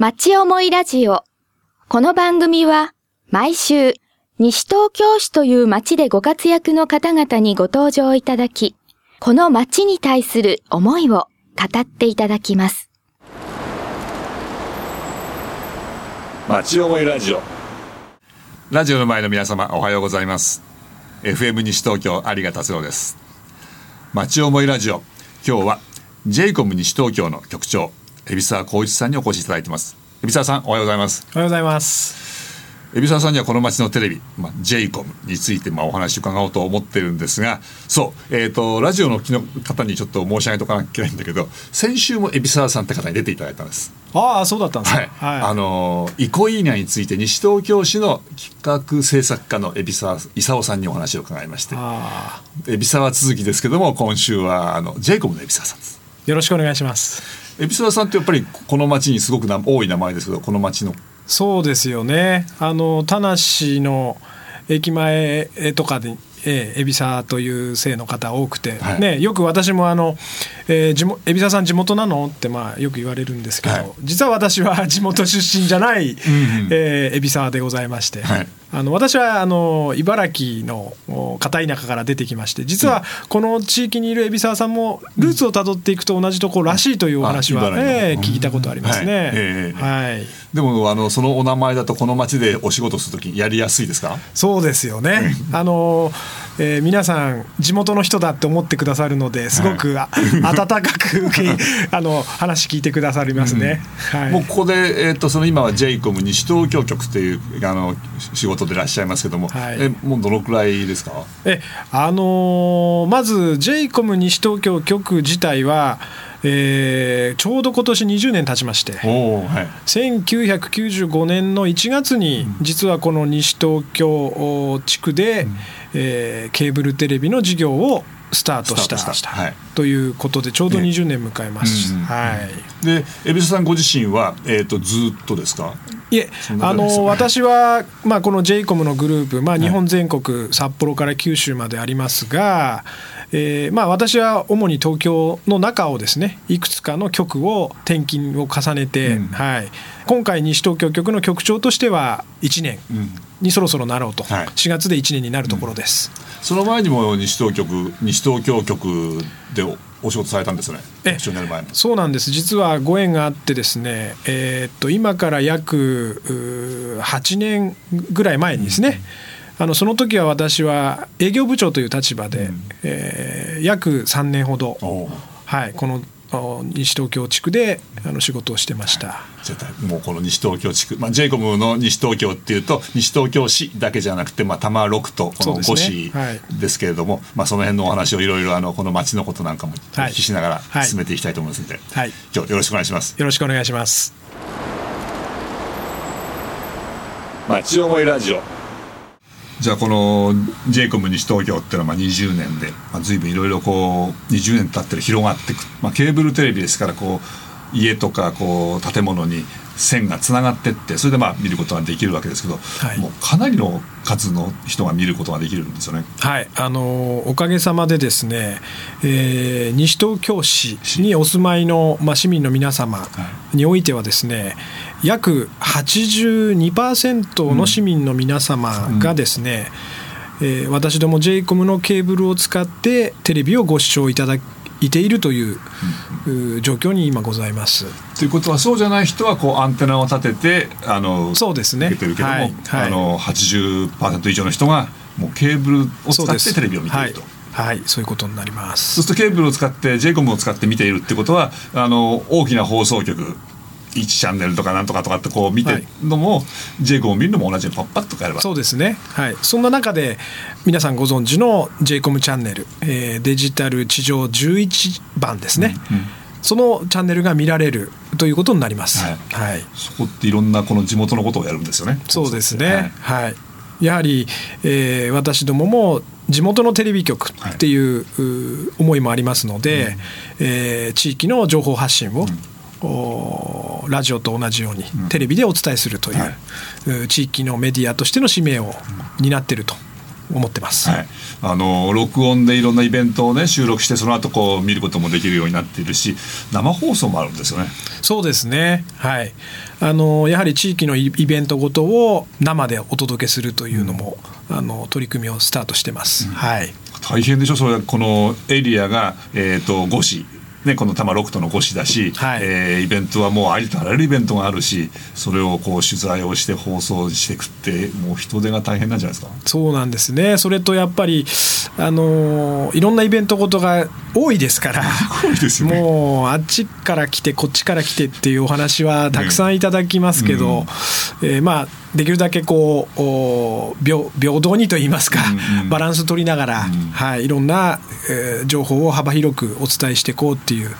町思いラジオ。この番組は毎週西東京市という町でご活躍の方々にご登場いただき、この町に対する思いを語っていただきます。町思いラジオラジオの前の皆様おはようございます FM 西東京有賀達郎です町思いラジオ今日は j イコム西東京の局長海老沢光一さんにお越しいただいてます。海老沢さんおはようございます。おはようございます。海老沢さんにはこの町のテレビ、まあ、j イコムについてまあお話を伺おうと思ってるんですがそう、えーと、ラジオの方にちょっと申し上げとかなきゃいけないんだけど先週も海老沢さんって方に出ていただいたんです。ああそうだったんですはい、はい、あの憩い稲について西東京市の企画制作課の海老沢勲さんにお話を伺いまして。海老沢続きですけども今週はあのジェイコムの海老沢さんです。よろしくお願いします海老沢さんってやっぱりこの町にすごく多い名前ですけどこの町の。そうですよね。あの田無の駅前とかでえー、海老沢という姓の方多くて、はい、ね、よく私もあの、えー、地海老沢さん地元なのってまあよく言われるんですけど、はい、実は私は地元出身じゃない、うんうん、えー、海老沢でございまして、はい、あの私はあの茨城の片田舎から出てきまして実はこの地域にいる海老沢さんもルーツをたどっていくと同じところらしいというお話は、えー、聞いたことありますね。はい、はい、でもあのそのお名前だとこの町でお仕事するときやりやすいですか？そうですよね。あのえー、皆さん地元の人だって思ってくださるのですごく、はい、温かく あの話聞いてくださりますね。うん。はい、もうここで、えー、っとその今は j イコム西東京局というあの仕事でいらっしゃいますけども、はい、えもうどのくらいですか？えあのー、まず j イコム西東京局自体はえー、ちょうど今年20年経ちまして、はい、1995年の1月に実はこの西東京地区で、うん、えー、ケーブルテレビの事業をスタートしたはい、ということでちょうど20年迎えます。ね、はい、で海老さんご自身は、えーと、ずっとですか？いえあの私は、まあ、この j イコムのグループ、まあ、日本全国、札幌から九州までありますが、えーまあ、私は主に東京の中をですねいくつかの局を転勤を重ねて、うん、はい、今回西東京局の局長としては1年にそろそろなろうと、はい、4月で1年になるところです、うん、その前にも西東局西東京局でお仕事されたんですね。えそうなんです。実はご縁があってですね、えー、っと今から約8年ぐらい前にですね、うん。あのその時は私は営業部長という立場で、うん、えー、約3年ほど、はい、この西東京地区であの仕事をしてました、はい、もうこの西東京地区、まあ、j イコムの西東京っていうと西東京市だけじゃなくて、まあ、多摩6とこの5市ですけれども、ねはい、まあ、その辺のお話をいろいろあのこの町のことなんかもお聞きしながら進めていきたいと思いますので、はい、今日よろしくお願いします。よろしくお願いします。町思いラジオじゃあこの j イコム西東京っていうのはまあ20年で、まあ、随分いろいろこう20年経ってる広がっていく、まあ、ケーブルテレビですからこう家とかこう建物に線がつながってってそれでまあ見ることができるわけですけど、はい、もうかなりの数の人が見ることができるんですよね。はいあのおかげさまでですね、えー、西東京市にお住まいの、まあ、市民の皆様においてはですね、約82%の市民の皆様がですね、うん、えー、私ども j イコムのケーブルを使ってテレビをご視聴いただいているという、うん、状況に今ございます。ということはそうじゃない人はこうアンテナを立ててあのそうですね。てるけども、はいはい、あの80%以上の人がもうケーブルを使ってテレビを見ていると。はい、そういうことになります。そうするとケーブルを使って j イコムを使って見ているってことはあの大きな放送局1チャンネルとかなんとかとかってこう見てるのも、はい、j イコム見るのも同じようにパッパッと変えれば。そうですね。はい。そんな中で皆さんご存知の j イコムチャンネル、えー、デジタル地上11番ですね、うんうん。そのチャンネルが見られるということになります。はい。はい、そこっていろんなこの地元のことをやるんですよね。そうですね。はい、はい。やはり、えー、私どもも地元のテレビ局っていう,、思いもありますので、うん、えー、地域の情報発信を、うん、ラジオと同じようにテレビでお伝えするという、うんはい、地域のメディアとしての使命を担っていると思ってます、はい、あの録音でいろんなイベントをね収録してその後こう見ることもできるようになっているし生放送もあるんですよね。そうですね。はい。あのやはり地域のイベントごとを生でお届けするというのも、うん、あの取り組みをスタートしてます、うん、はい。大変でしょ？それこのエリアが、えーと、と5市ね、この多摩六都の越だし、はい、えー、イベントはもうありとあらゆるイベントがあるしそれをこう取材をして放送していくってもう人手が大変なんじゃないですか？そうなんですね。それとやっぱり、あのー、いろんなイベントごとが多いですから ね、もうあっちから来てこっちから来てっていうお話はたくさんいただきますけど、ねうん、えー、まあできるだけこう平平等にといいますか、うんうん、バランス取りながら、うん、はい、いろんな、えー、情報を幅広くお伝えしていこうっていう。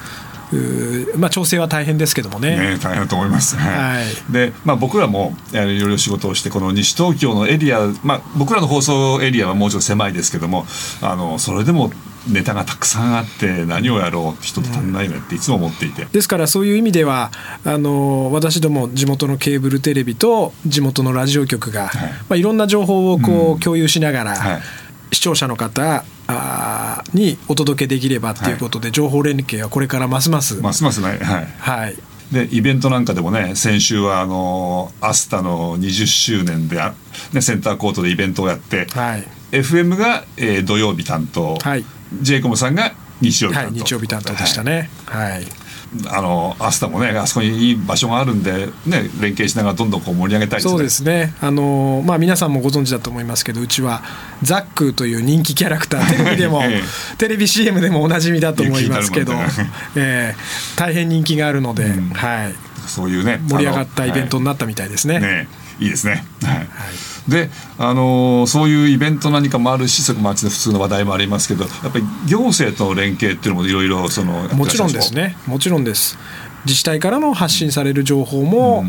まあ、調整は大変ですけどもね。ね大変だと思います、はい、で、まあ、僕らもいろいろ仕事をしてこの西東京のエリア、まあ、僕らの放送エリアはもうちょっと狭いですけどもあのそれでもネタがたくさんあって何をやろう人と足んないよねっていつも思っていて、ですからそういう意味ではあの私ども地元のケーブルテレビと地元のラジオ局が、はい。まあ、いろんな情報をこう共有しながら、はい、視聴者の方あにお届けできればということで、はい、情報連携はこれからますます。ますますねはい、はい。でイベントなんかでもね先週はあのアスタの20周年で、ね、センターコートでイベントをやって、はい、FM が、えー、土曜日担当、はい、ジェイコムさんが日曜日担当、はい、日曜日担当でしたね。はい、はい。あのアスタもねあそこにいい場所があるんで、ね、連携しながらどんどんこう盛り上げたいですね。そうですね。あの、まあ、皆さんもご存知だと思いますけどうちはザックという人気キャラクターテレビでも、ええ、テレビ CM でもおなじみだと思いますけど、えー、大変人気があるので、うん、はい、そういうね盛り上がったイベントになったみたいですね。はい、ねいいですね。はい、はい。で、あのー、そういうイベント何かもあるし町の普通の話題もありますけどやっぱり行政との連携っていうのもいろいろそのもちろんですね。もちろんです。自治体からの発信される情報も、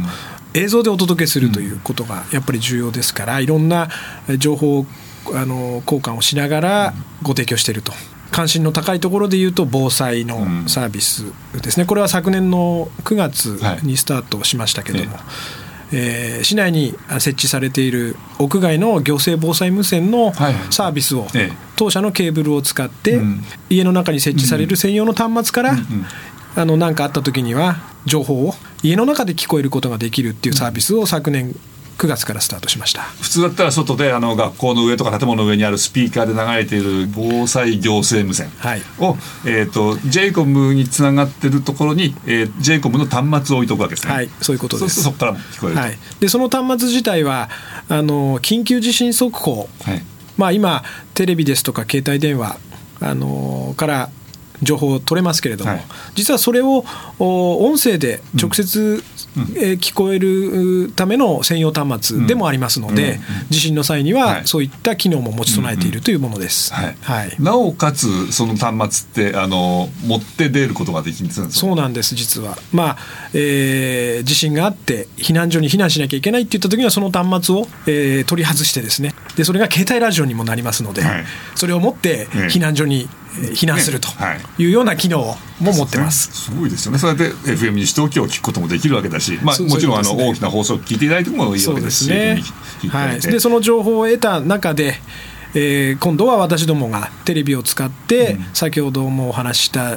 映像でお届けするということがやっぱり重要ですからいろんな情報あの交換をしながらご提供していると。関心の高いところでいうと防災のサービスですね。これは昨年の9月にスタートしましたけども、はいえー、市内に設置されている屋外の行政防災無線のサービスを、当社のケーブルを使って、家の中に設置される専用の端末から、あの何かあった時には情報を家の中で聞こえることができるっていうサービスを昨年9月からスタートしました。普通だったら外であの学校の上とか建物の上にあるスピーカーで流れている防災行政無線。を、はい、えーと、j イコムにつながってるところに、えー、j イコムの端末を置いとくわけですね。はい、そういうことです。そこから聞こえる、はい、でその端末自体はあの緊急地震速報、はい、まあ、今テレビですとか携帯電話あのから情報を取れますけれども、はい、実はそれを音声で直接、え聞こえるための専用端末でもありますので、地震の際にはそういった機能も持ち備えているというものです。はい。なおかつその端末ってあの持って出ることができるんですそうなんです実は、まあえー、地震があって避難所に避難しなきゃいけないっていった時にはその端末を、えー、取り外してですね。でそれが携帯ラジオにもなりますので、はい、それを持って避難所に避難するとい。うような機能も持ってます、ね、すごいですよね。それで FM 西東京を聞くこともできるわけだし、まあ、もちろんあの大きな放送を聞いていただいてもいいわけですしね。はい、でその情報を得た中でえー、今度は私どもがテレビを使って、うん、先ほどもお話しした、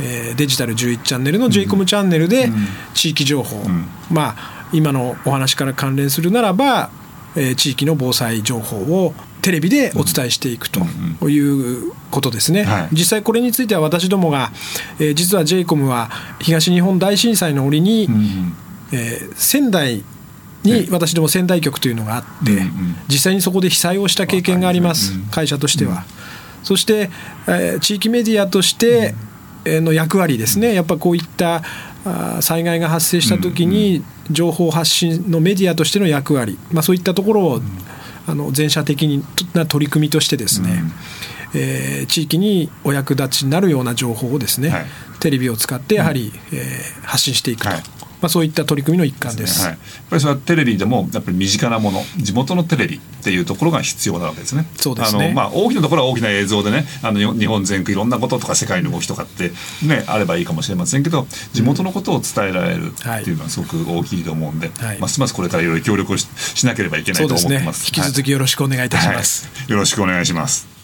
えー、デジタル11チャンネルの j イコムチャンネルで地域情報、うん、まあ今のお話から関連するならば、えー、地域の防災情報をテレビでお伝えしていくということですね、はい、実際これについては私どもが、えー、実は j イコムは東日本大震災の折に、うん、えー、仙台に私ども仙台局というのがあって、実際にそこで被災をした経験があります、会社としては。そして、えー、地域メディアとしての役割ですね、やっぱこういった災害が発生したときに、情報発信のメディアとしての役割、まあ、そういったところをあの全社的な取り組みとしてですね、うん、えー、地域にお役立ちになるような情報をですね、はい、テレビを使ってやはり、うん、えー、発信していくと。はいまあ、そういった取り組みの一環です、ね、はい、やっぱりそれはテレビでもやっぱり身近なもの地元のテレビっていうところが必要なわけですね。そうですね。あの、まあ、大きなところは大きな映像でねあの日本全国いろんなこととか世界の動きとかって、ね、あればいいかもしれませんけど地元のことを伝えられるっていうのはすごく大きいと思うんで、はい、ますますこれからいろいろ協力をししなければいけないと思ってます。すね、引き続きよろしくお願いいたします。はい、よろしくお願いします。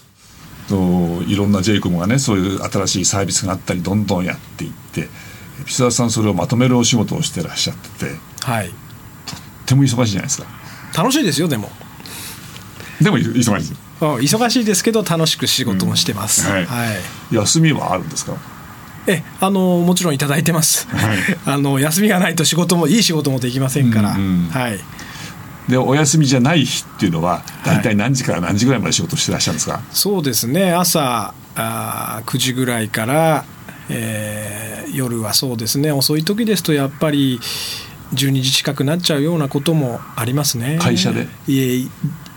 といろんな J イコムがねそういう新しいサービスがあったりどんどんやっていってピ沢さんそれをまとめるお仕事をしてらっしゃってて、はい、とっても忙しいじゃないですか。楽しいですよでも。でも忙しい。忙しいですけど楽しく仕事もしてます、うん、はい、はい、休みはあるんですか？えあのもちろん頂いてます、はい、あの休みがないと仕事もいい仕事もできませんから、うんうん、はい。でお休みじゃない日っていうのは大体何時から何時ぐらいまで仕事してらっしゃるんですか、はい、そうですね朝あ9時ぐらいから、えー、夜はそうですね。遅い時ですとやっぱり12時近くなっちゃうようなこともありますね。会社で。家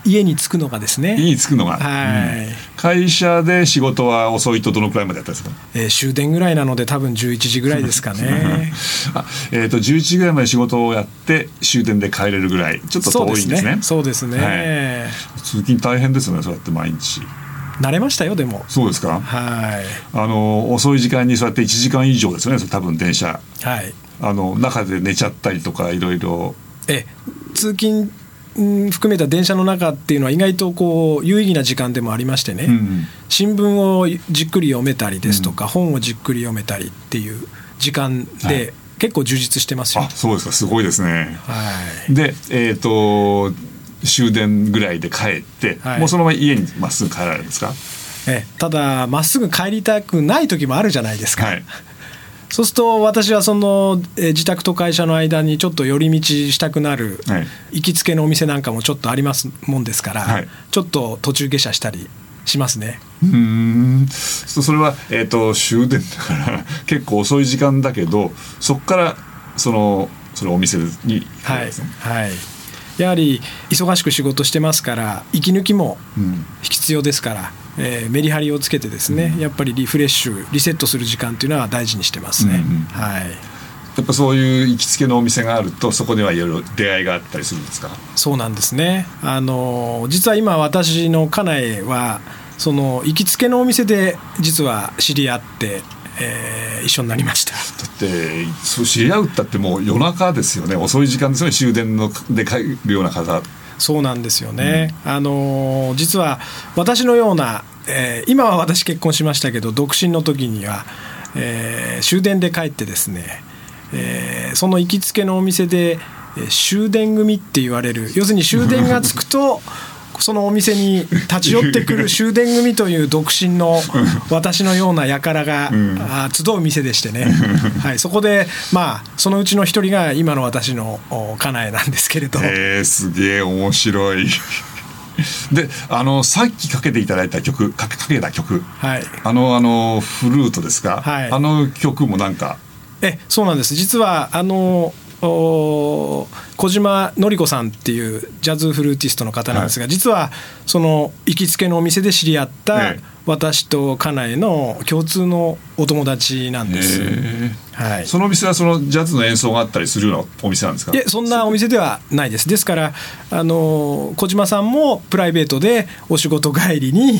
家に着くのがですね。家に着くのが、はい、うん、会社で仕事は遅いとどのくらいまでやったんですか、えー、終電ぐらいなので多分11時ぐらいですかね。あ、えーと、11時ぐらいまで仕事をやって終電で帰れるぐらいちょっと遠いんですね。そうですね、はい、通勤大変ですねそうやって毎日慣れましたよでも。そうですか。はい。あの遅い時間にそうやって1時間以上ですね多分電車。はい。あの中で寝ちゃったりとかいろいろ。え通勤含めた電車の中っていうのは意外とこう有意義な時間でもありましてね、うん、新聞をじっくり読めたりですとか、うん、本をじっくり読めたりっていう時間で、結構充実してますよ。あそうですか。すごいですね。はい、で、えーと、終電ぐらいで帰って、はい、もうそのまま家にまっすぐ帰られるんですか？えただまっすぐ帰りたくない時もあるじゃないですか。はい。そうすると私はその、え自宅と会社の間にちょっと寄り道したくなる、はい、行きつけのお店なんかもちょっとありますもんですから、はい、ちょっと途中下車したりしますね。うん。それは、えーと、終電だから 結構遅い時間だけどそこからそのそのお店に行くんですね。はい、はいやはり忙しく仕事してますから息抜きも必要ですから、うん、えー、メリハリをつけてですね、うん、やっぱりリフレッシュリセットする時間というのは大事にしてますね。うんうん、はい。やっぱそういう行きつけのお店があるとそこではいろいろ出会いがあったりするんですか？そうなんですね。あの実は今私の家内はその行きつけのお店で実は知り合ってえー、一緒になりました。だってそう知り合うったってもう夜中ですよね。遅い時間ですよね。終電ので帰るような方。そうなんですよね、うん、あの実は私のような、えー、今は私結婚しましたけど独身の時には、えー、終電で帰ってですね、えー、その行きつけのお店で終電組って言われる。要するに終電がつくと そのお店に立ち寄ってくる終電組という独身の私のような輩が、うん、集う店でしてね、はい、そこでまあそのうちの一人が今の私の家内なんですけれど。えー、すげえ面白い。であのさっきかけていただいた曲かけかけた曲、はい、あのあのフルートですか、はい、あの曲もなんか？えそうなんです。実はあの小島典子さんっていうジャズフルーティストの方なんですが、はい、実はその行きつけのお店で知り合った私と家内の共通のお友達なんです、はい、そのお店はそのジャズの演奏があったりするようなお店なんですか？いそんなお店ではないです。ですからあの小島さんもプライベートでお仕事帰りに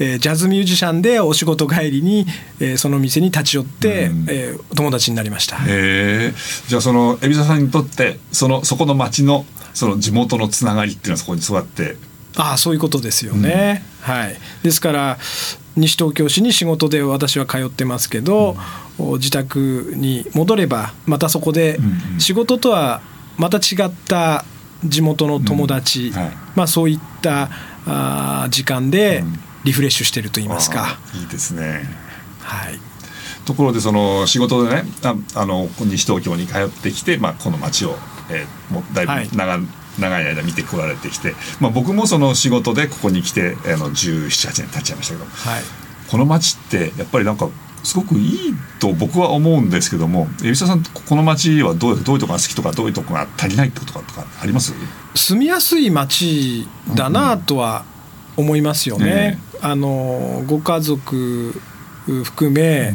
えー、ジャズミュージシャンでお仕事帰りに、えー、その店に立ち寄って、うん、えー、友達になりました。へじゃあその海老沢さんにとってそのそこの町のその地元のつながりっていうのはそこに育って。ああそういうことですよね、うん、はい。ですから西東京市に仕事で私は通ってますけど、うん、自宅に戻ればまたそこで仕事とはまた違った地元の友達、うんはい、まあ、そういったあ時間で、リフレッシュしてると言いますか。いいですね。はい。ところでその仕事でねああの西東京に通ってきて、まあ、この街を、えー、もうだいぶ長,、はい、長い間見てこられてきて、まあ、僕もその仕事でここに来てあの1718年経っちゃいましたけど、はい、この街ってやっぱりなんかすごくいいと僕は思うんですけども海老沢さんこの街はどうどういうとこが好きとかどういうとこが足りないってことかとかあります？住みやすい街だなとは思いますよね。ねあのご家族含め、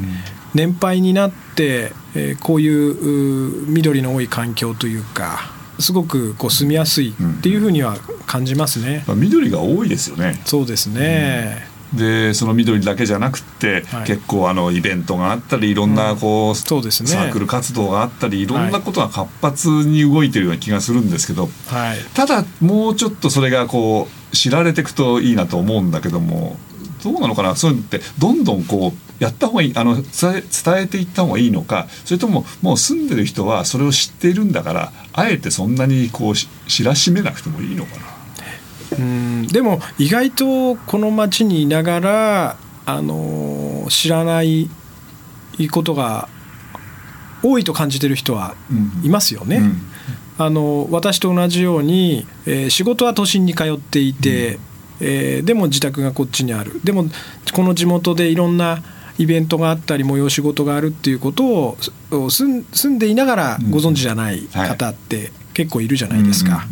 年配になって、えー、こういう緑の多い環境というかすごくこう住みやすいっていうふうには感じますね、うん、緑が多いですよね。そうですね、うん、でその緑だけじゃなくて、はい、結構あのイベントがあったりいろんなこう、うん、そうですね、サークル活動があったりいろんなことが活発に動いてるような気がするんですけど、はい、ただもうちょっとそれがこう知られていくといいなと思うんだけどもどうなのかな？そういうのってどんどんこうやった方がいいあの伝えていった方がいいのかそれとももう住んでる人はそれを知っているんだからあえてそんなにこう知らしめなくてもいいのかな？うんでも意外とこの町にいながらあの知らないことが多いと感じてる人はいますよね。うんうん、あの私と同じように、えー、仕事は都心に通っていて、うん。えー、でも自宅がこっちにある。でもこの地元でいろんなイベントがあったり催し事があるっていうことを住んでいながらご存知じゃない方って結構いるじゃないですか。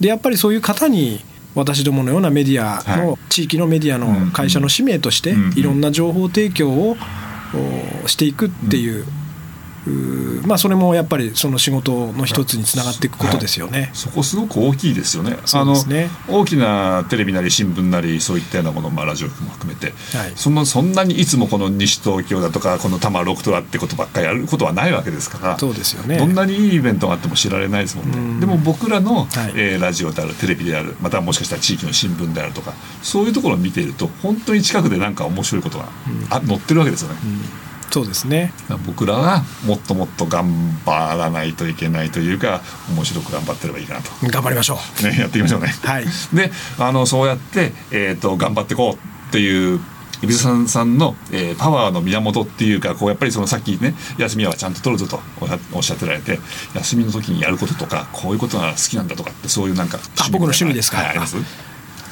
でやっぱりそういう方に私どものようなメディアの、地域のメディアの会社の使命としていろんな情報提供をしていくっていうまあ、それもやっぱりその仕事の一つにつながっていくことですよね、はい、そこすごく大きいですよね。あの大きなテレビなり新聞なりそういったようなもの、まあ、ラジオも含めて、はい、そのそんなにいつもこの西東京だとかこの多摩六都だってことばっかりやることはないわけですからそうですよね。どんなにいいイベントがあっても知られないですもんね。でも僕らの、はい、えー、ラジオであるテレビであるまたはもしかしたら地域の新聞であるとかそういうところを見ていると本当に近くで何か面白いことが、うん、載ってるわけですよね。うんそうですね。僕らはもっともっと頑張らないといけないというか面白く頑張ってればいいかなと。頑張りましょう、ね、やっていきましょうね。はい、であのそうやって、えーと、頑張っていこうっていう海老沢さんの、えー、パワーの源っていうかこうやっぱりそのさっきね休みはちゃんと取るぞとおっしゃってられて休みの時にやることとかこういうことが好きなんだとかってそういうなんかあ僕の趣味ですか、はい、あります？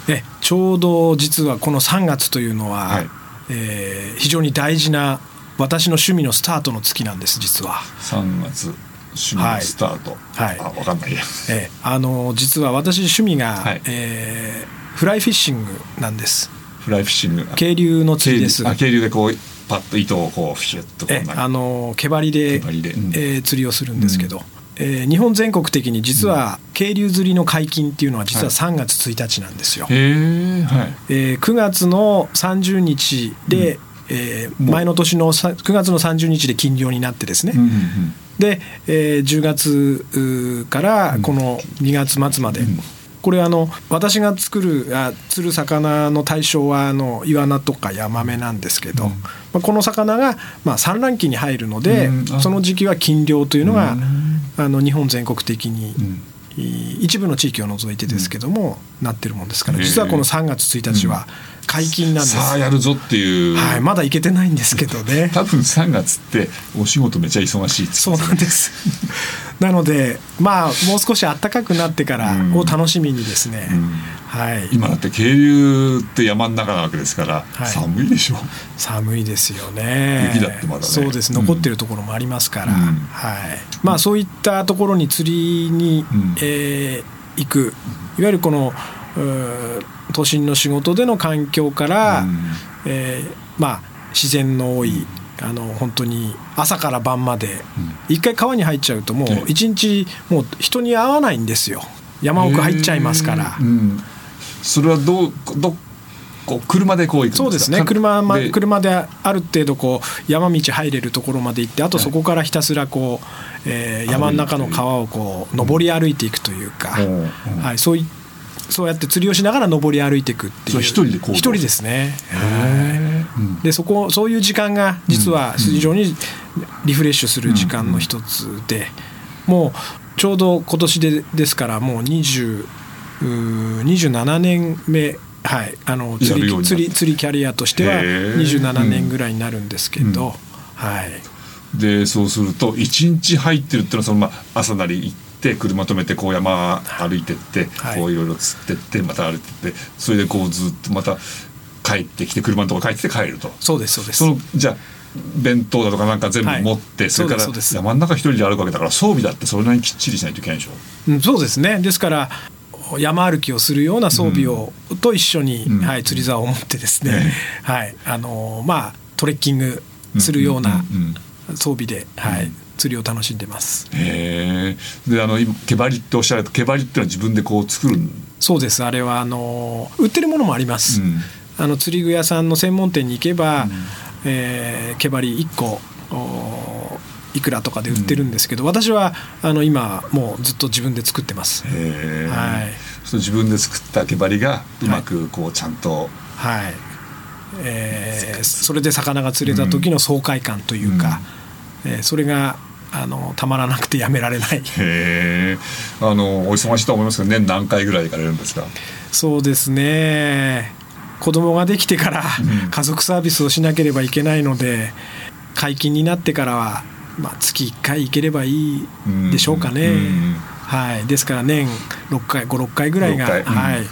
えちょうど実はこの3月というのは、はい、えー、非常に大事な私の趣味のスタートの月なんです実は。3月趣味のスタート。はい、あ分かんない。や、ええ、あの実は私趣味が、はい、えー、フライフィッシングなんです。フライフィッシング。渓流の釣りですあ渓流でこうパッと糸をこうフィュッとえあの毛針で毛で、うん、えー、釣りをするんですけど、うん、えー、日本全国的に実は渓流釣りの解禁っていうのは実は3月1日なんですよ。はい、えー、9月の30日で、えー、前の年の9月の30日で禁漁になってですね、うんうんうん、で、えー、10月からこの2月末まで、うん、これあの私が作るあ釣る魚の対象はあのイワナとかヤマメなんですけど、うん、まあ、この魚がまあ産卵期に入るので、うん、その時期は禁漁というのが、あの日本全国的に、一部の地域を除いてですけども、なってるもんですから。実はこの3月1日は、解禁なんです。さあやるぞっていう、はい、まだ行けてないんですけどね。多分3月ってお仕事めちゃ忙しいそうなんです。なのでまあもう少し暖かくなってからを楽しみにですね、うん。はい、今だって渓流って山の中なわけですから、はい、寒いでしょ。う寒いですよね。雪だってまだね。そうです。残ってるところもありますから、うん、はい。まあそういったところに釣りに、うん、えー、行く。いわゆるこの都心の仕事での環境から、うん、えー、まあ、自然の多いあの本当に朝から晩まで、一回川に入っちゃうともう一日もう人に会わないんですよ。山奥入っちゃいますから。それはどうどこう車でこう行くそうですね。車,、ま、車である程度こう山道入れるところまで行ってあとそこからひたすらこう、えー、山の中の川をこう上り歩いていくというか、はい、そういっそうやって釣りをしながら登り歩いていくっていう。一人で一人ですね。でそこそういう時間が実は非常にリフレッシュする時間の一つで、もうちょうど今年でですからもう20 27年目はい、あの釣り釣り釣りキャリアとしては27年ぐらいになるんですけど、うん。うん、はい。でそうすると1日入ってるっていうのはその、まあ、朝なり行って車止めてこう山歩いてって、はい、こういろいろ釣ってってまた歩いてってそれでこうずっとまた帰ってきて車のとこ帰って帰ると。そうですそうです。そのじゃあ弁当だとかなんか全部持って、はい、それから山の中一人で歩くわけだから装備だってそれなりにきっちりしないといけないでしょ、うん、そうですね。ですから山歩きをするような装備を、と一緒に、うん、はい、釣り竿を持ってですね、はい。あのまあ、トレッキングするような装備で、はい、釣りを楽しんでます。へえ。であの今毛針っておっしゃると毛針ってのは自分でこう作るそうですあれはあの売ってるものもあります。うん、あの釣り具屋さんの専門店に行けば、うん、えー、毛針1個いくらとかで売ってるんですけど、うん、私はあの今もうずっと自分で作ってます。はい。そう自分で作った毛針がうまくこうちゃんと、はい、はい、えー、それで魚が釣れた時の爽快感というか、うん、えー、それがあのたまらなくてやめられない。あのお忙しいと思いますけど年何回ぐらい行かれるんですか？そうですね。子供ができてから家族サービスをしなければいけないので、解禁になってからはまあ、月1回行ければいいでしょうかね、はい、ですから年6回56回ぐらいが、はい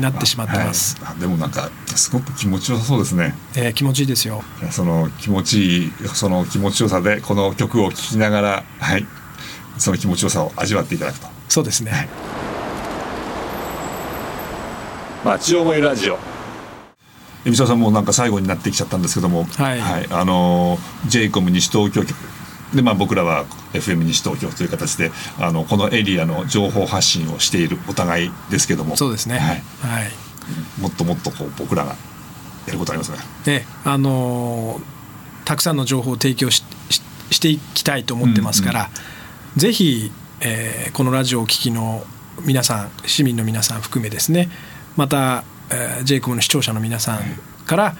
なってしまってます、はい、でもなんかすごく気持ちよさそうですね、えー、気持ちいいですよ。その気持ちいいその気持ちよさでこの曲を聴きながらはい。その気持ちよさを味わっていただくと。そうですね、はい、町思いラジオ。海老沢さんもなんか最後になってきちゃったんですけども、はい、はい、あの j イコム西東京局でまあ、僕らは FM 西東京という形であのこのエリアの情報発信をしているお互いですけども。そうですね、はい、はい、もっともっとこう僕らがやることありますね。ねあのー、たくさんの情報を提供ししていきたいと思ってますから、うんうん、ぜひ、えー、このラジオをお聞きの皆さん市民の皆さん含めですね。また、えー、j イコムの視聴者の皆さんから、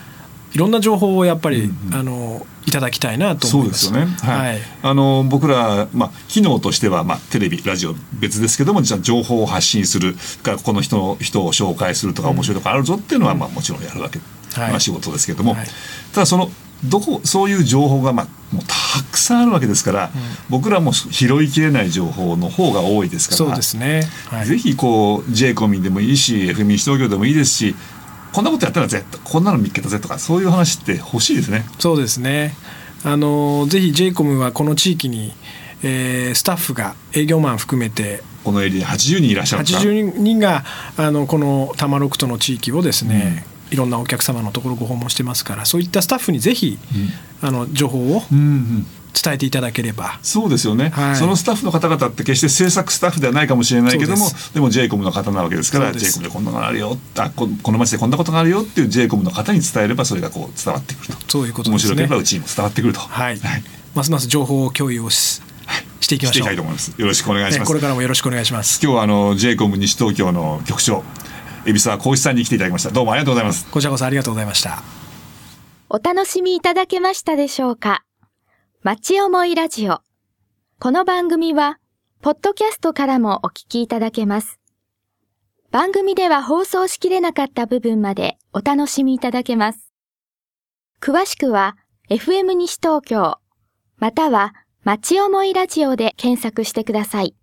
いろんな情報をやっぱり、うんうん、あのいただきたいなと思います。そうですよね。はい。はい、あの僕らまあ機能としてはまあテレビラジオ別ですけどもじゃ情報を発信するかこの人の人を紹介するとか面白いとかあるぞっていうのはまあもちろんやるわけ、はい、まあ仕事ですけども、はい、ただそのどこそういう情報がまあもうたくさんあるわけですから、うん、僕らも拾いきれない情報の方が多いですからそうですね、はい、ぜひこう J コミでもいいし FM 西東京でもいいですしこんなことやったらぜこんなの見っけたぜとかそういう話って欲しいですね。そうですね。あのぜひ j イコムはこの地域に、えー、スタッフが営業マン含めてこのエリア80人いらっしゃるんですか？80人があのこの多摩六都の地域をですね、うん、いろんなお客様のところご訪問してますからそういったスタッフにぜひ、うん、あの情報を伝えていただければそうですよね、はい、そのスタッフの方々って決して制作スタッフではないかもしれないけどもでも j イコムの方なわけですから j イコムでこんなのがあるよあここの町でこんなことがあるよっていう j イコムの方に伝えればそれがこう伝わってくるとそういうことですね面白ければうちにも伝わってくると、はい、はい、ますます情報共有をししていきましょう。いきたいと思います。よろしくお願いします。これからもよろしくお願いします。今日はあの j イコム西東京の局長海老沢浩一さんに来ていただきました。どうもありがとうございます。こちらこそありがとうございました。お楽しみいただけましたでしょうか？町思いラジオ。この番組は、ポッドキャストからもお聞きいただけます。番組では放送しきれなかった部分までお楽しみいただけます。詳しくは、FM 西東京、または、町思いラジオで検索してください。